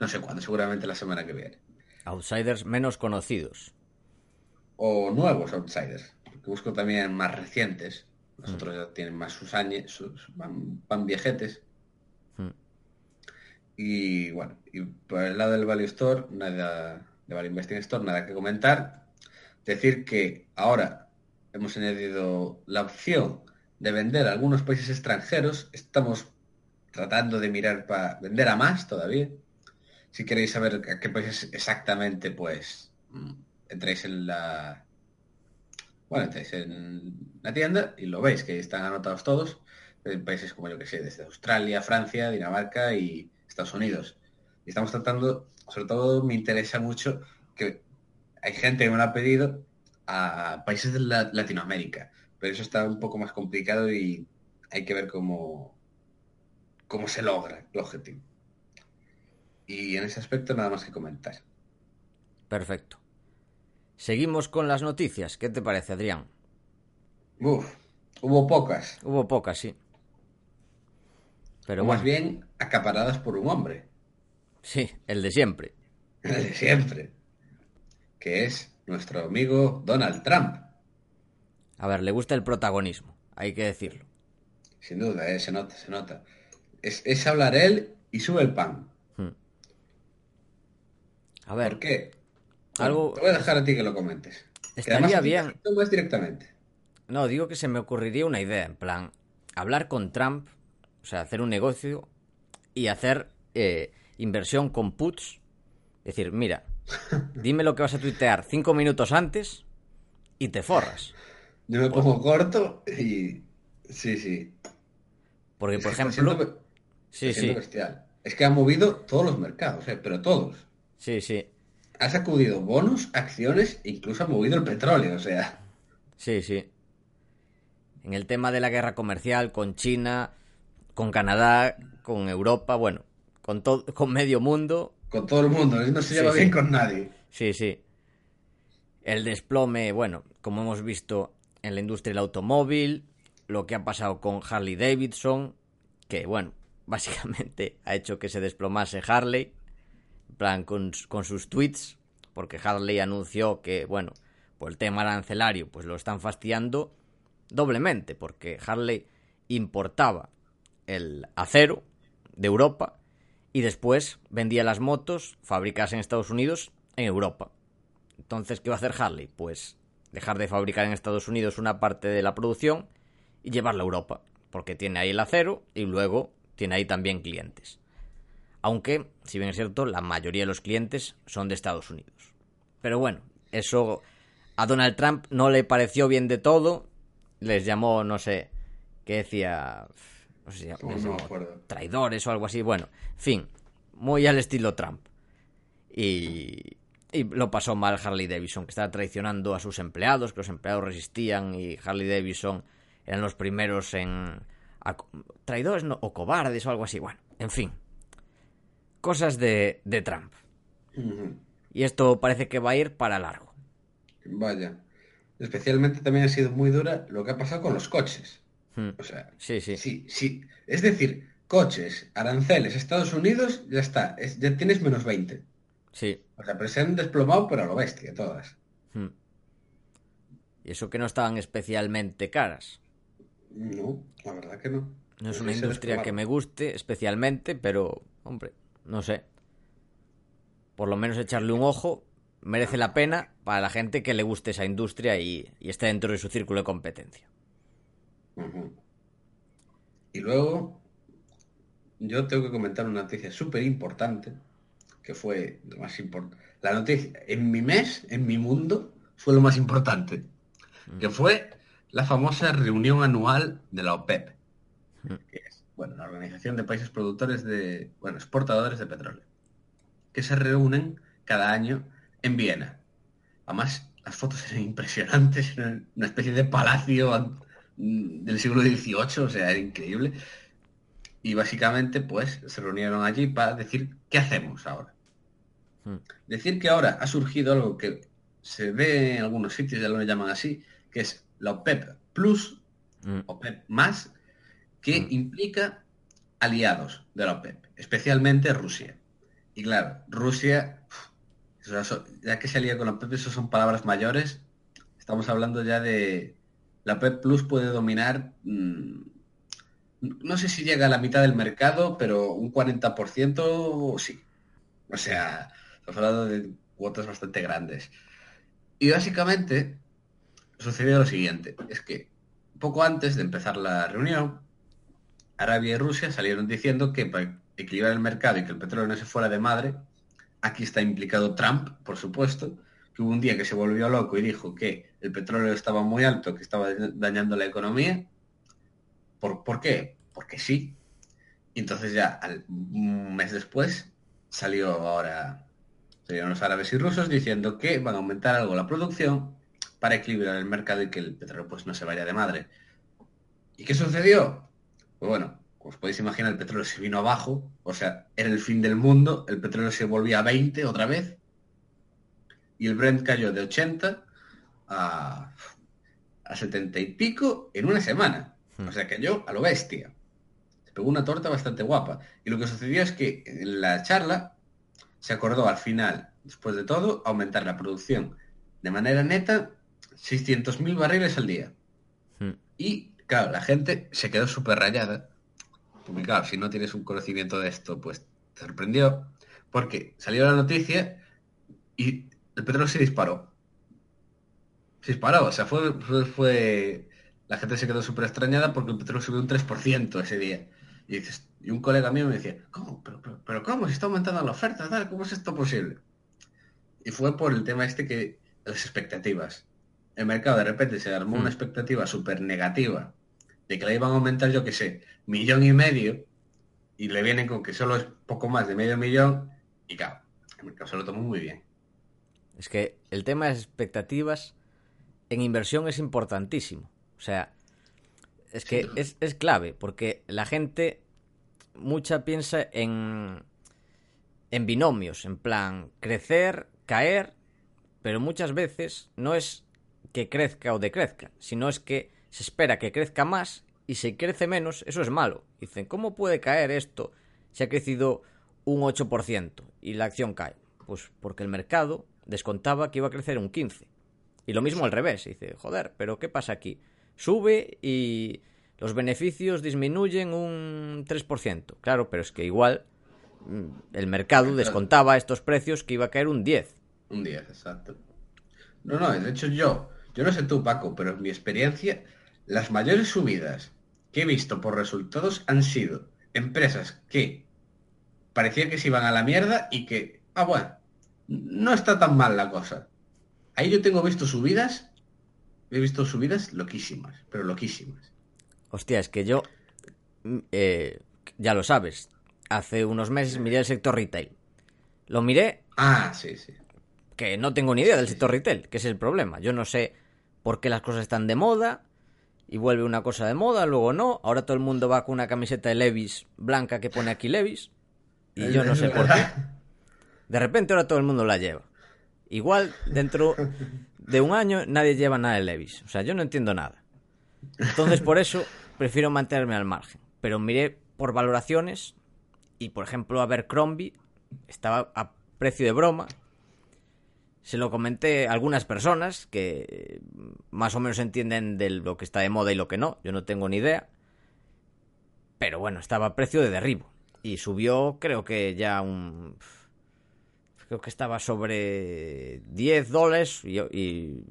no sé cuándo, seguramente la semana que viene. Outsiders menos conocidos. O nuevos outsiders. Porque busco también más recientes. Nosotros ya tienen más sus años, sus, van, van viejetes. Mm. Y bueno, y por el lado del Value Store, nada, de Value Investing Store, nada que comentar. Decir que ahora hemos añadido la opción de vender a algunos países extranjeros. Estamos tratando de mirar para vender a más todavía. Si queréis saber qué países exactamente, pues mm, entréis en la bueno, entráis en la tienda y lo veis, que están anotados todos. En países como yo que sé, desde Australia, Francia, Dinamarca y Estados Unidos. Y estamos tratando, sobre todo me interesa mucho que hay gente que me lo ha pedido a países de la- Latinoamérica. Pero eso está un poco más complicado y hay que ver cómo, cómo se logra el objetivo. Y en ese aspecto nada más que comentar. Perfecto. Seguimos con las noticias. ¿Qué te parece, Adrián? Uf, hubo pocas. Hubo pocas, sí. Pero o bueno, más bien acaparadas por un hombre. sí, el de siempre. el de siempre, que es nuestro amigo Donald Trump. A ver, le gusta el protagonismo, hay que decirlo. Sin duda, ¿eh? se nota, se nota. Es, es hablar él y sube el pan. Hmm. A ver, ¿Por qué? Algo- Te voy a dejar a ti que lo comentes. Que Estaría además bien. afectó más directamente. no, digo que se me ocurriría una idea, en plan, hablar con Trump, o sea, hacer un negocio y hacer eh, inversión con puts. Es decir, mira, dime lo que vas a tuitear cinco minutos antes y te forras. Yo me pongo corto y... Sí, sí. Porque, Es por que ejemplo, siendo- sí, sí, bestial. Es que ha movido todos los mercados, ¿eh? pero todos. sí, sí, Ha sacudido bonos, acciones, incluso ha movido el petróleo, o sea... sí, sí. En el tema de la guerra comercial con China, con Canadá, con Europa, bueno, con todo, con medio mundo, Con todo el mundo, no se lleva sí. bien con nadie. Sí, sí. El desplome, bueno, como hemos visto en la industria del automóvil, lo que ha pasado con Harley Davidson, que bueno, <laughs> básicamente ha hecho que se desplomase Harley, en plan con, con sus tweets, porque Harley anunció que, bueno, por el tema arancelario, pues lo están fastidiando doblemente, porque Harley importaba el acero de Europa y después vendía las motos fabricadas en Estados Unidos en Europa. Entonces, ¿qué va a hacer Harley? Pues dejar de fabricar en Estados Unidos una parte de la producción y llevarla a Europa, porque tiene ahí el acero y luego tiene ahí también clientes. Aunque, si bien es cierto, la mayoría de los clientes son de Estados Unidos. Pero bueno, eso a Donald Trump no le pareció bien de todo. Les llamó, no sé, qué decía... No sé si no traidores o algo así. Bueno, en fin, muy al estilo Trump. Y, y lo pasó mal Harley Davidson, que estaba traicionando a sus empleados, que los empleados resistían y Harley Davidson eran los primeros en... a- traidores no, o cobardes o algo así. Bueno, en fin. Cosas de, de Trump. Y esto parece que va a ir para largo. Vaya. Especialmente también ha sido muy dura lo que ha pasado con los coches. Hmm. O sea, Sí, sí. sí, sí. Es decir, coches, aranceles, Estados Unidos, ya está. Es- ya tienes menos 20. Sí. O sea, pero se han desplomado, pero a lo bestia, todas. Hmm. Y eso que no estaban especialmente caras. No, la verdad que no. No es una industria que me guste especialmente, pero, hombre, no sé. Por lo menos echarle un ojo merece la pena para la gente que le guste esa industria y, y esté dentro de su círculo de competencia. Y luego, yo tengo que comentar una noticia súper importante, que fue lo más importante. La noticia, en mi mes, en mi mundo, fue lo más importante, que fue la famosa reunión anual de la OPEP, que es, bueno, la Organización de Países Productores de, bueno, exportadores de petróleo, que se reúnen cada año en Viena. Además, las fotos eran impresionantes, eran una especie de palacio mm, del siglo XVIII, o sea, era increíble. Y básicamente, pues, se reunieron allí para decir, ¿qué hacemos ahora? Hmm. Decir que ahora ha surgido algo que se ve en algunos sitios, ya lo llaman así, que es la OPEP Plus, Mm. OPEP más, que Mm. implica aliados de la OPEP, especialmente Rusia. Y claro, Rusia, ya que se alía con la OPEP, eso son palabras mayores. Estamos hablando ya de... La OPEP Plus puede dominar, mm, no sé si llega a la mitad del mercado, pero un 40% sí. O sea, estamos hablando de cuotas bastante grandes. Y básicamente sucedió lo siguiente, es que poco antes de empezar la reunión, Arabia y Rusia salieron diciendo que para equilibrar el mercado y que el petróleo no se fuera de madre, aquí está implicado Trump, por supuesto, que hubo un día que se volvió loco y dijo que el petróleo estaba muy alto, que estaba dañando la economía. ¿Por, ¿por qué? Porque sí. Entonces ya al, un mes después salió ahora salieron los árabes y rusos diciendo que van a aumentar algo la producción para equilibrar el mercado y que el petróleo pues no se vaya de madre. ¿Y qué sucedió? Pues bueno, os podéis imaginar, el petróleo se vino abajo, o sea, era el fin del mundo, el petróleo se volvía a 20 otra vez, y el Brent cayó de 80 a, a 70 y pico en una semana. O sea, cayó a lo bestia. Se pegó una torta bastante guapa. Y lo que sucedió es que en la charla se acordó al final, después de todo, aumentar la producción de manera neta 600.000 barriles al día. Mm. Y claro, la gente se quedó súper rayada. Porque claro, si no tienes un conocimiento de esto, pues te sorprendió. Porque salió la noticia y el petróleo se disparó. Se disparó, o sea, fue, fue, fue- La gente se quedó súper extrañada porque el petróleo subió un 3% ese día. Y, dices, y un colega mío me decía, ¿cómo? ¿Pero, pero, pero cómo? Si está aumentando la oferta, tal, ¿cómo es esto posible? Y fue por el tema este que las expectativas. El mercado de repente se armó Mm. una expectativa súper negativa de que la iban a aumentar, yo qué sé, millón y medio, y le vienen con que solo es poco más de medio millón, y claro, el mercado se lo tomó muy bien. Es que el tema de las expectativas en inversión es importantísimo. O sea, es que Sí. es, es clave, porque la gente mucha piensa en, en binomios, en plan crecer, caer, pero muchas veces no es que crezca o decrezca, sino es que se espera que crezca más y si crece menos, eso es malo. Dicen, ¿cómo puede caer esto si ha crecido un 8% y la acción cae? Pues porque el mercado descontaba que iba a crecer un 15%. Y lo mismo al revés. Dice, joder, pero ¿qué pasa aquí? Sube y los beneficios disminuyen un 3%. Claro, pero es que igual mm, el mercado descontaba estos precios que iba a caer un 10%. Un 10, exacto. No, no, de hecho yo, yo no sé tú, Paco, pero en mi experiencia, las mayores subidas que he visto por resultados han sido empresas que parecía que se iban a la mierda y que, ah, bueno, no está tan mal la cosa. Ahí yo tengo visto subidas, he visto subidas loquísimas, pero loquísimas. Hostia, es que yo, mm, eh, ya lo sabes, hace unos meses miré el sector retail. Lo miré Ah, sí, sí. que no tengo ni idea del Sí, sector retail, que es el problema. Yo no sé por qué las cosas están de moda y vuelve una cosa de moda, luego no. Ahora todo el mundo va con una camiseta de Levis blanca que pone aquí Levis y <laughs> yo no sé por qué. De repente ahora todo el mundo la lleva. Igual dentro de un año nadie lleva nada de Levis. O sea, yo no entiendo nada. Entonces por eso prefiero mantenerme al margen. Pero miré por valoraciones y por ejemplo Abercrombie estaba a precio de broma. Se lo comenté a algunas personas que eh, más o menos entienden de lo que está de moda y lo que no. Yo no tengo ni idea. Pero bueno, estaba a precio de derribo. Y subió creo que ya un... Creo que estaba sobre 10 dólares y, y,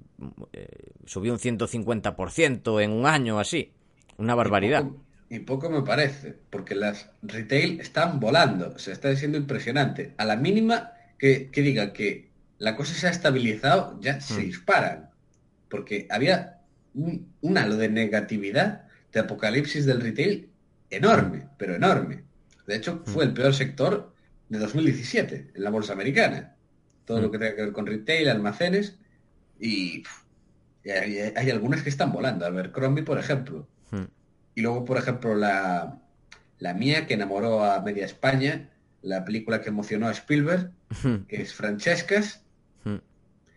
eh, subió un 150% en un año así. Una barbaridad. Y poco, y poco me parece, porque las retail están volando, o sea, está siendo impresionante. A la mínima que, que diga que la cosa se ha estabilizado, ya se Mm. disparan. Porque había un, un halo de negatividad, de apocalipsis del retail enorme, pero enorme. De hecho, fue el peor sector de 2017 en la bolsa americana. Todo lo Mm. que tenga que ver con retail, almacenes, y, pff, y hay, hay algunas que están volando. A ver, Crombie, por ejemplo. Hmm. Y luego, por ejemplo, la, la mía que enamoró a media España, la película que emocionó a Spielberg, que es Francescas,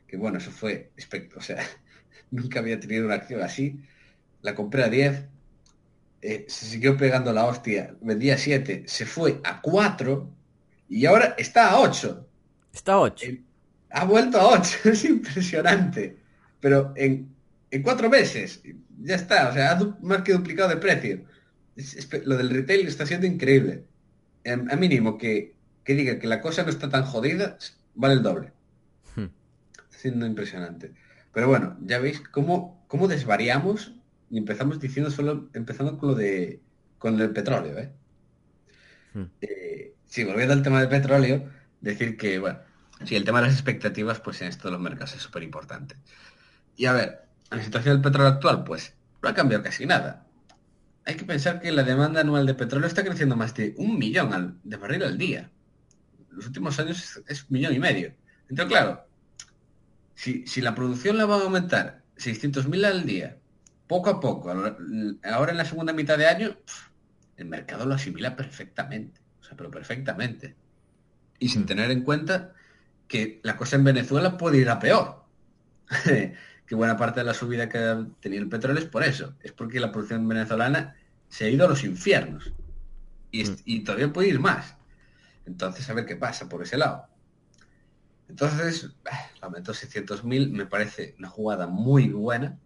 que bueno, eso fue o sea, <laughs> nunca había tenido una acción así. La compré a 10, eh, se siguió pegando la hostia, vendía 7, se fue a 4 y ahora está a 8. Está a 8. Eh, ha vuelto a 8, <laughs> es impresionante. Pero en, en cuatro meses, ya está, o sea, ha más que duplicado de precio. Es- es- lo del retail está siendo increíble. A, a mínimo que, que diga que la cosa no está tan jodida, vale el doble. Hmm. Siendo impresionante. Pero bueno, ya veis cómo, cómo desvariamos y empezamos diciendo solo, empezando con lo de con el petróleo, ¿eh? Hmm. Eh, sí, volviendo al tema del petróleo, decir que, bueno, sí, el tema de las expectativas, pues en esto de los mercados es súper importante. Y a ver, la situación del petróleo actual, pues no ha cambiado casi nada. Hay que pensar que la demanda anual de petróleo está creciendo más de un millón al- de barril al día. Los últimos años es, un millón y medio. Entonces, claro, si, si la producción la van a aumentar 600.000 al día, poco a poco, ahora en la segunda mitad de año, el mercado lo asimila perfectamente. Sea, pero perfectamente. Y sin tener en cuenta que la cosa en Venezuela puede ir a peor. <laughs> que buena parte de la subida que ha tenido el petróleo es por eso. Es porque la producción venezolana se ha ido a los infiernos. Y, Mm. y todavía puede ir más. Entonces, a ver qué pasa por ese lado. Entonces, de 600.000 me parece una jugada muy buena.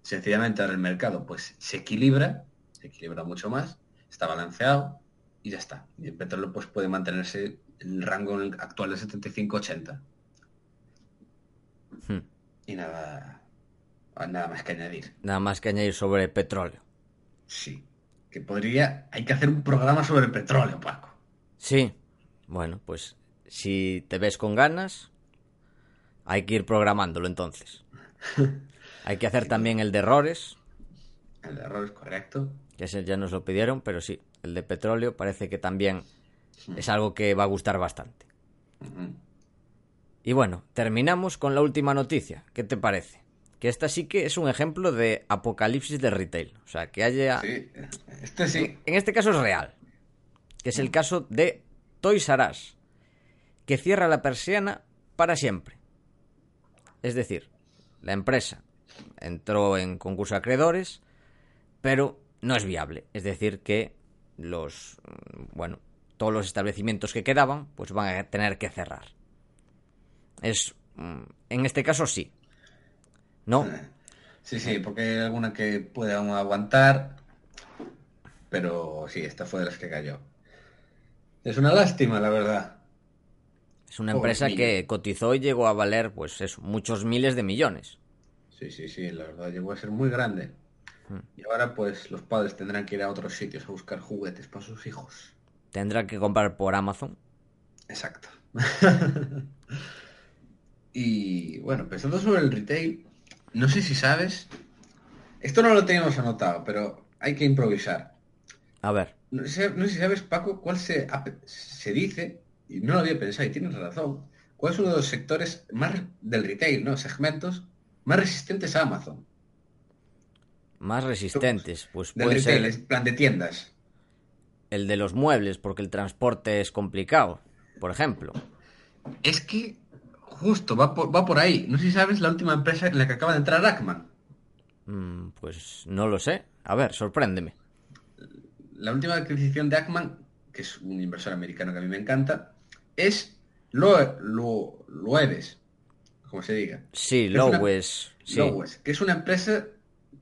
Sencillamente ahora el mercado pues se equilibra, se equilibra mucho más, está balanceado y ya está. Y el petróleo pues puede mantenerse en el rango actual de 75-80. Hmm. Y nada, nada más que añadir. Nada más que añadir sobre petróleo. Sí, que podría, hay que hacer un programa sobre el petróleo, Paco. Sí, bueno, pues si te ves con ganas, hay que ir programándolo entonces. <laughs> Hay que hacer también el de errores, El error es correcto. Que ese ya nos lo pidieron, pero sí, el de petróleo parece que también es algo que va a gustar bastante. Y bueno, terminamos con la última noticia. ¿Qué te parece? Que esta sí que es un ejemplo de apocalipsis de retail. O sea, que haya... Sí, este sí. En este caso es real. Que es el caso de Toys R Us, que cierra la persiana para siempre. Es decir, la empresa entró en concurso de acreedores, pero no es viable. Es decir, que los, bueno, todos los establecimientos que quedaban, pues van a tener que cerrar. Es, mm, en este caso sí. ¿No? Sí, sí, porque hay alguna que puede aún aguantar, pero sí, esta fue de las que cayó. Es una lástima, la verdad. Es una empresa que cotizó y llegó a valer, pues eso, muchos miles de millones. Sí, sí, sí, la verdad llegó a ser muy grande. Y ahora pues los padres tendrán que ir a otros sitios a buscar juguetes para sus hijos. Tendrá que comprar por Amazon. Exacto. <laughs> y bueno, pensando sobre el retail, no sé si sabes, esto no lo teníamos anotado, pero hay que improvisar. A ver, No sé, no sé si sabes, Paco, cuál se, se dice, y no lo había pensado, y tienes razón, cuál es uno de los sectores más del retail, ¿no? Segmentos más resistentes a Amazon. Más resistentes, pues Del puede retail, ser plan de tiendas. el de los muebles, porque el transporte es complicado, por ejemplo. Es que justo va por, va por ahí. No sé si sabes la última empresa en la que acaba de entrar Ackman. Mm, pues no lo sé. A ver, sorpréndeme. La última adquisición de Ackman, que es un inversor americano que a mí me encanta, es Lo- Loeves, como se diga. Sí, Lowes. Sí. Lowes, que es una empresa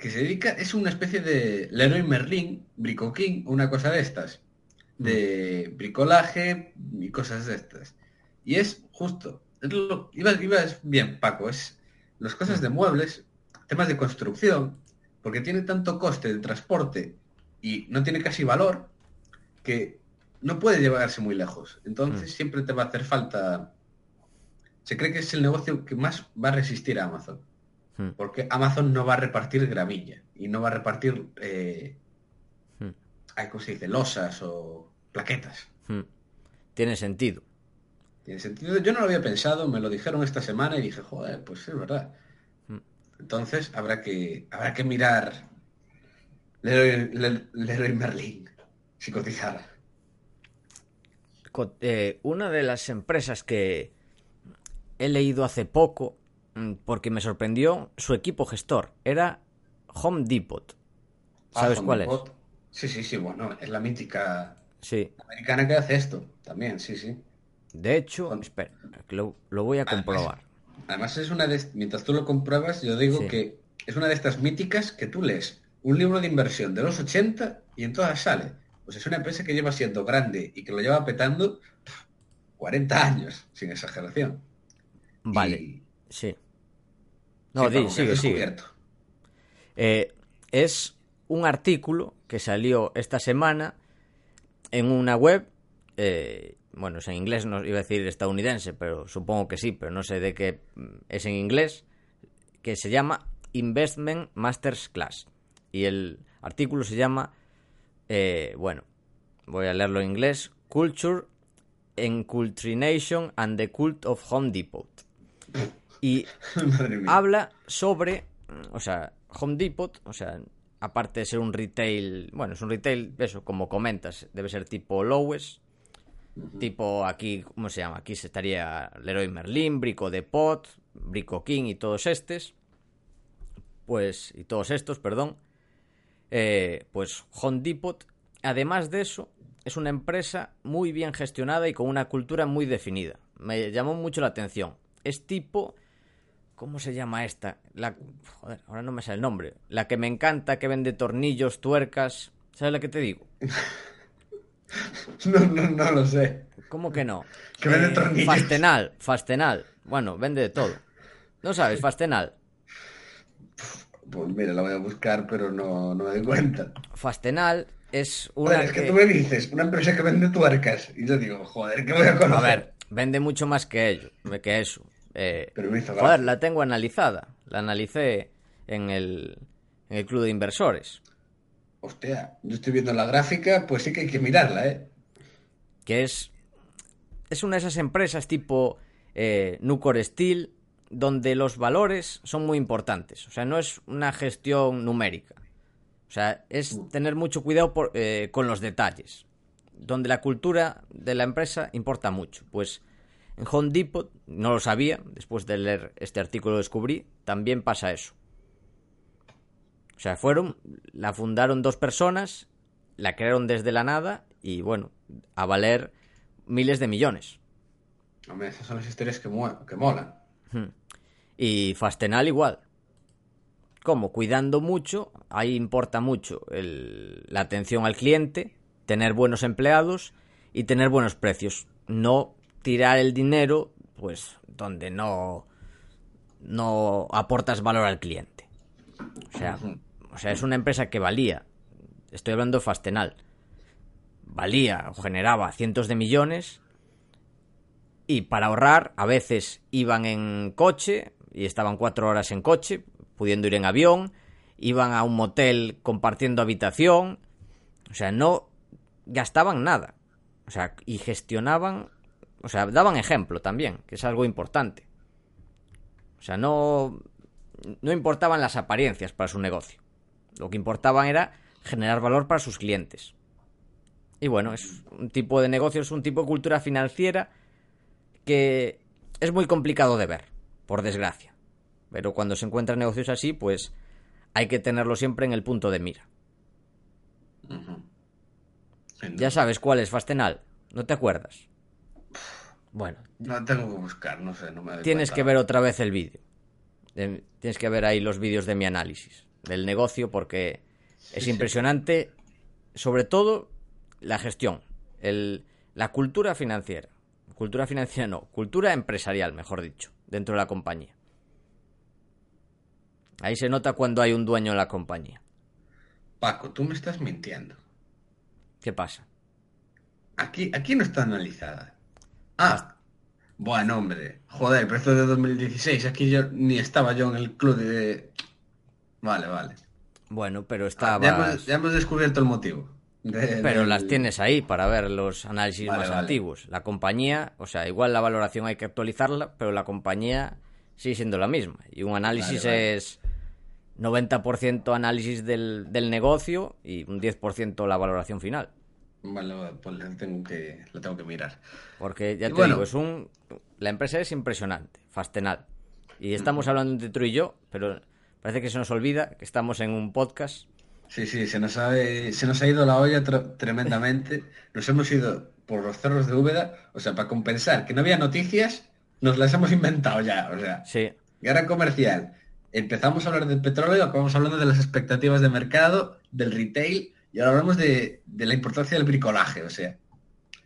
que se dedica, es una especie de Leroy Merlin, Brico King, una cosa de estas, de bricolaje y cosas de estas. Y es justo, es lo- ibas, ibas bien, Paco, es las cosas de muebles, temas de construcción, porque tiene tanto coste de transporte y no tiene casi valor, que no puede llevarse muy lejos. Entonces Mm. siempre te va a hacer falta... Se cree que es el negocio que más va a resistir a Amazon. Mm, Porque Amazon no va a repartir gramilla y no va a repartir, eh, mm, ¿cómo se dice? Losas o plaquetas. mm. Tiene sentido. Tiene sentido. Yo no lo había pensado, me lo dijeron esta semana y dije, joder, pues es verdad. Mm. Entonces habrá que, habrá que mirar Leroy, Le- Leroy Merlin, si cotizara. Co- eh, una de las empresas que he leído hace poco porque me sorprendió su equipo gestor. Era Home Depot. Ah, ¿Sabes Home cuál Depot. es? Sí, sí, sí, bueno, es la mítica Sí. americana que hace esto, también, sí, sí. De hecho, Con- espera, lo, lo voy a Además- comprobar. Además es una de, mientras tú lo compruebas, yo digo Sí. que es una de estas míticas que tú lees un libro de inversión de los 80 y en todas sale. Pues es una empresa que lleva siendo grande y que lo lleva petando pf, 40 años, sin exageración. Vale, Y- sí. sí, No, di, has sigue. Eh, es un artículo que salió esta semana en una web, eh, bueno, es en inglés, no iba a decir estadounidense, pero supongo que sí, pero no sé de qué mm, es en inglés, que se llama Investment Masters Class. Y el artículo se llama, eh, bueno, voy a leerlo en inglés, Culture, Enculturation and the Cult of Home Depot. Y <laughs> habla sobre, mm, o sea, Home Depot, o sea, aparte de ser un retail, bueno, es un retail, eso, como comentas, debe ser tipo Lowes, tipo aquí, ¿cómo se llama? Aquí se estaría Leroy Merlin, Brico Depot, Brico King y todos estos, pues, y todos estos, perdón, eh, pues Home Depot, además de eso, es una empresa muy bien gestionada y con una cultura muy definida. Me llamó mucho la atención. Es tipo... ¿Cómo se llama esta? La... Joder, ahora no me sale el nombre. La que me encanta, que vende tornillos, tuercas... ¿Sabes la que te digo? <laughs> No, no, no lo sé. ¿Cómo que no? Que vende tornillos. Fastenal, Fastenal. Bueno, vende de todo. ¿No sabes? Fastenal. Pues mira, la voy a buscar, pero no, no me doy cuenta. Fastenal es una Joder, es que que- tú me dices, una empresa que vende tuercas. Y yo digo, joder, ¿qué voy a conocer? A ver, vende mucho más que ello, que eso. Eh, Pero joder, la tengo analizada. La analicé en el, en el club de inversores. Hostia, yo estoy viendo la gráfica, pues sí que hay que mirarla, ¿eh? que es es una de esas empresas tipo eh, Nucor Steel donde los valores son muy importantes. O sea, no es una gestión numérica. O sea, es tener mucho cuidado por- eh, con los detalles. Donde la cultura de la empresa importa mucho. Pues en Home Depot, no lo sabía, después de leer este artículo lo descubrí, también pasa eso. O sea, fueron, la fundaron dos personas, la crearon desde la nada y bueno, a valer miles de millones. Hombre, esas son las historias que, mo- que molan. Y Fastenal igual. Como cuidando mucho, ahí importa mucho el- la atención al cliente, tener buenos empleados y tener buenos precios. No tirar el dinero, pues, donde no, no aportas valor al cliente. O sea, o sea, es una empresa que valía, estoy hablando de Fastenal, valía o generaba cientos de millones y para ahorrar a veces iban en coche y estaban cuatro horas en coche, pudiendo ir en avión, iban a un motel compartiendo habitación, o sea, no gastaban nada, o sea, y gestionaban, o sea, daban ejemplo también, que es algo importante. O sea, no, no importaban las apariencias para su negocio. Lo que importaban era generar valor para sus clientes. Y bueno, es un tipo de negocio, es un tipo de cultura financiera que es muy complicado de ver, por desgracia. Pero cuando se encuentran negocios así, pues hay que tenerlo siempre en el punto de mira. Ya sabes cuál es Fastenal, ¿no te acuerdas? Bueno, No tengo que buscar, no sé, no me tienes cuenta. que ver otra vez el vídeo. De- Tienes que ver ahí los vídeos de mi análisis del negocio porque es sí. impresionante, sobre todo la gestión, el, la cultura financiera. Cultura financiera no, cultura empresarial, mejor dicho, dentro de la compañía. Ahí se nota cuando hay un dueño en la compañía. Paco, tú me estás mintiendo. ¿Qué pasa? Aquí, aquí no está analizada. Ah, bueno, hombre. Joder, pero esto es de 2016. Aquí yo ni estaba yo en el club de... Vale, vale. Bueno, pero Ah, estaba... ya, hemos, ya hemos descubierto el motivo. de- Pero del- las tienes ahí para ver los análisis Vale, más vale. antiguos. La compañía, o sea, igual la valoración hay que actualizarla, pero la compañía sigue siendo la misma. Y un análisis vale. es 90% análisis del, del negocio y un 10% la valoración final. Vale, pues la tengo que, la tengo que mirar. Porque ya Y te bueno. digo, es un la empresa es impresionante, Fastenal. Y estamos hablando entre tú y yo, pero parece que se nos olvida que estamos en un podcast. Sí, sí, se nos ha, se nos ha ido la olla tremendamente. <laughs> Nos hemos ido por los cerros de Úbeda, o sea, para compensar que no había noticias, nos las hemos inventado ya, o sea. Sí. Guerra comercial. Empezamos a hablar del petróleo, acabamos hablando de las expectativas de mercado, del retail, y ahora hablamos de, la importancia del bricolaje, o sea.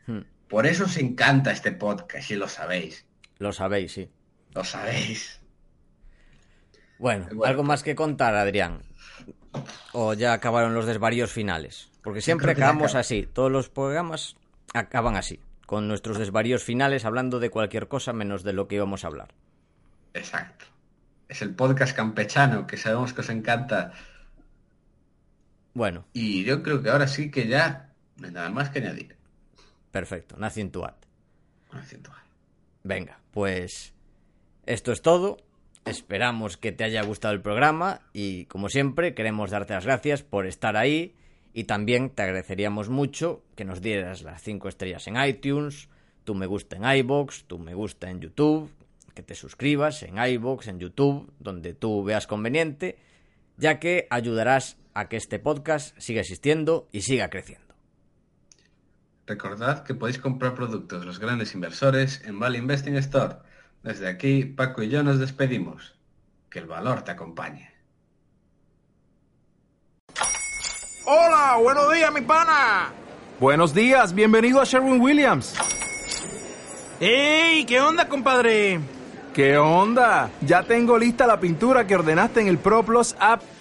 Hmm. Por eso os encanta este podcast, si lo sabéis. Lo sabéis, sí. Lo sabéis. Bueno, algo más que contar, Adrián. O ya acabaron los desvaríos finales. Porque siempre acabamos así. Todos los programas acaban así. Con nuestros desvaríos finales hablando de cualquier cosa menos de lo que íbamos a hablar. Exacto. Es el podcast campechano que sabemos que os encanta. Bueno. Y yo creo que ahora sí que ya no hay nada más que añadir. Perfecto. Nothing to add. Venga, pues esto es todo. Esperamos que te haya gustado el programa y como siempre queremos darte las gracias por estar ahí y también te agradeceríamos mucho que nos dieras las 5 estrellas en iTunes, tu me gusta en iBox, tu me gusta en YouTube, que te suscribas en iBox, en YouTube, donde tú veas conveniente, ya que ayudarás a que este podcast siga existiendo y siga creciendo. Recordad que podéis comprar productos de los grandes inversores en Vale Investing Store. Desde aquí, Paco y yo nos despedimos. Que el valor te acompañe. Hola, buenos días, mi pana. Buenos días, bienvenido a Sherwin Williams. ¡Ey! ¿Qué onda, compadre? ¿Qué onda? Ya tengo lista la pintura que ordenaste en el ProPlus app.